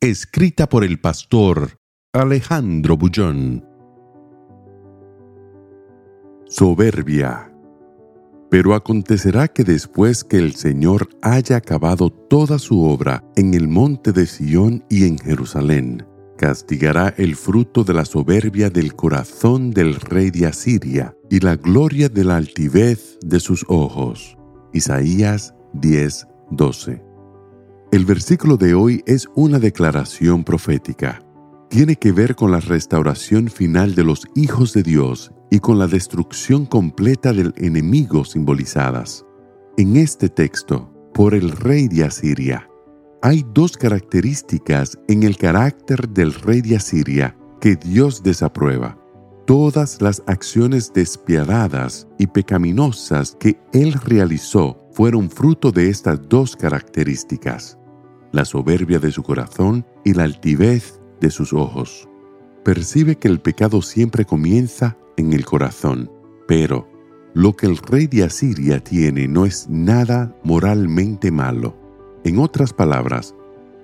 Escrita por el pastor Alejandro Bullón. Soberbia. Pero acontecerá que después que el Señor haya acabado toda su obra en el monte de Sión y en Jerusalén, castigará el fruto de la soberbia del corazón del rey de Asiria y la gloria de la altivez de sus ojos. Isaías 10:12. El versículo de hoy es una declaración profética. Tiene que ver con la restauración final de los hijos de Dios y con la destrucción completa del enemigo simbolizadas. En este texto, por el rey de Asiria, hay dos características en el carácter del rey de Asiria que Dios desaprueba. Todas las acciones despiadadas y pecaminosas que él realizó fueron fruto de estas dos características, la soberbia de su corazón y la altivez de sus ojos. Percibe que el pecado siempre comienza en el corazón, pero lo que el rey de Asiria tiene no es nada moralmente malo. En otras palabras,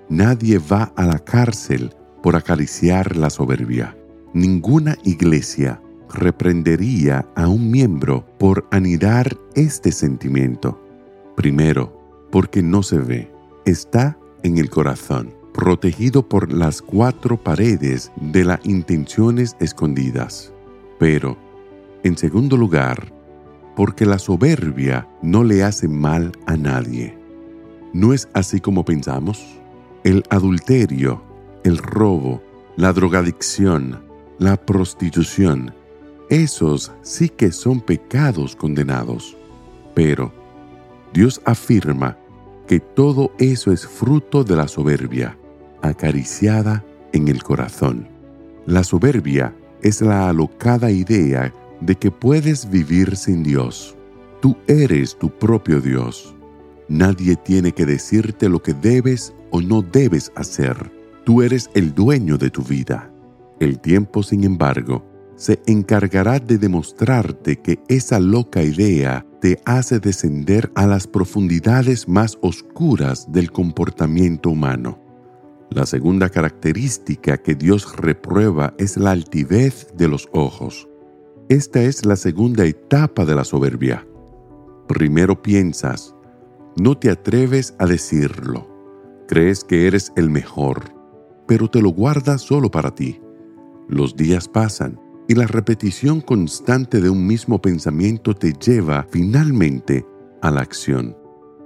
nadie va a la cárcel por acariciar la soberbia. Ninguna iglesia reprendería a un miembro por anidar este sentimiento. Primero, porque no se ve, está en el corazón, protegido por las cuatro paredes de las intenciones escondidas. Pero, en segundo lugar, porque la soberbia no le hace mal a nadie. ¿No es así como pensamos? El adulterio, el robo, la drogadicción, la prostitución, esos sí que son pecados condenados. Pero Dios afirma que todo eso es fruto de la soberbia, acariciada en el corazón. La soberbia es la alocada idea de que puedes vivir sin Dios. Tú eres tu propio Dios. Nadie tiene que decirte lo que debes o no debes hacer. Tú eres el dueño de tu vida. El tiempo, sin embargo, se encargará de demostrarte que esa loca idea te hace descender a las profundidades más oscuras del comportamiento humano. La segunda característica que Dios reprueba es la altivez de los ojos. Esta es la segunda etapa de la soberbia. Primero piensas, no te atreves a decirlo. Crees que eres el mejor, pero te lo guardas solo para ti. Los días pasan y la repetición constante de un mismo pensamiento te lleva finalmente a la acción.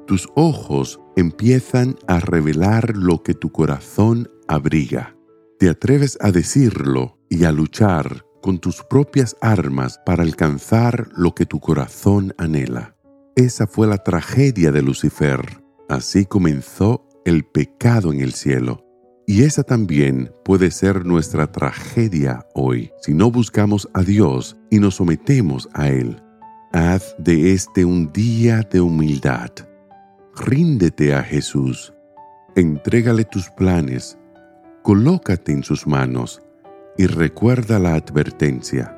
Tus ojos empiezan a revelar lo que tu corazón abriga. Te atreves a decirlo y a luchar con tus propias armas para alcanzar lo que tu corazón anhela. Esa fue la tragedia de Lucifer. Así comenzó el pecado en el cielo. Y esa también puede ser nuestra tragedia hoy si no buscamos a Dios y nos sometemos a Él. Haz de este un día de humildad. Ríndete a Jesús. Entrégale tus planes. Colócate en sus manos y recuerda la advertencia.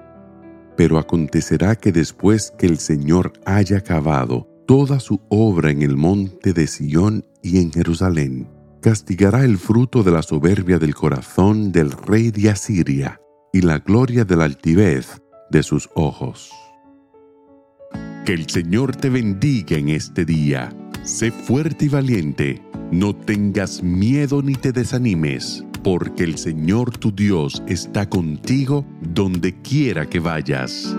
Pero acontecerá que después que el Señor haya acabado toda su obra en el monte de Sión y en Jerusalén, castigará el fruto de la soberbia del corazón del rey de Asiria y la gloria de la altivez de sus ojos. Que el Señor te bendiga en este día. Sé fuerte y valiente. No tengas miedo ni te desanimes, porque el Señor tu Dios está contigo donde quiera que vayas.